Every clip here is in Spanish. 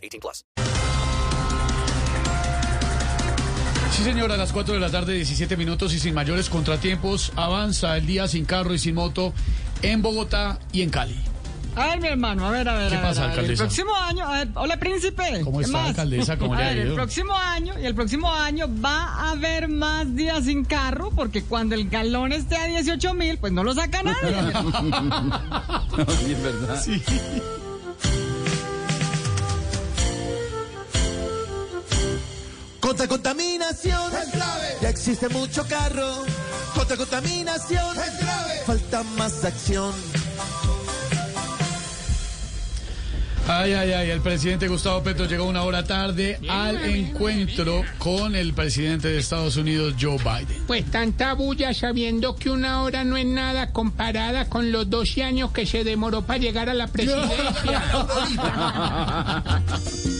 18 plus. Sí, señora, a las 4 de la tarde, 17 minutos y sin mayores contratiempos, avanza el día sin carro y sin moto en Bogotá y en Cali. A ver, mi hermano, a ver, a ver. ¿Qué a ver, pasa, a ver. El alcaldesa? próximo año, a ver, hola, príncipe. ¿Cómo ¿Qué está, más? alcaldesa? ¿Cómo le A ha ver, ido? El próximo año, y el próximo año va a haber más días sin carro, porque cuando el galón esté a 18 mil, pues no lo saca nadie. Sí. Contra contaminación, ya existe mucho carro. Contra contaminación, falta más acción. Ay, ay, ay, el presidente Gustavo Petro llegó una hora tarde al encuentro con el presidente de Estados Unidos, Joe Biden. Pues tanta bulla sabiendo que una hora no es nada comparada con los 12 años que se demoró para llegar a la presidencia.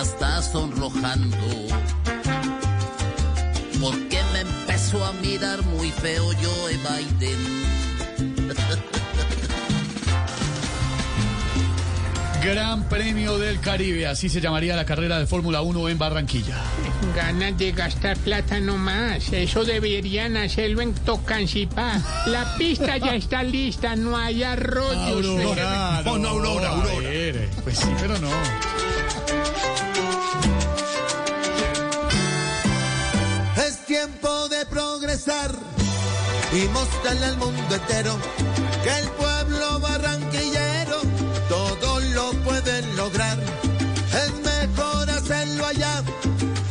hasta sonrojando. Porque me empezó a mirar muy feo Joe Biden. Gran Premio del Caribe, así se llamaría la carrera de Fórmula 1 en Barranquilla. Ganas de gastar plata nomás. Eso deberían hacerlo en Tocancipá. La pista ya está lista, no hay arroyos. Aurora, no, Aurora, Aurora. A ver, Pues sí, pero no. Y mostrarle al mundo entero que el pueblo barranquillero todo lo puede lograr. Es mejor hacerlo allá,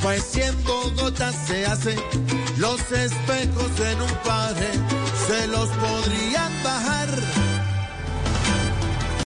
pues si en Bogotá se hace, los espejos en un padre se los podrían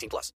18 plus.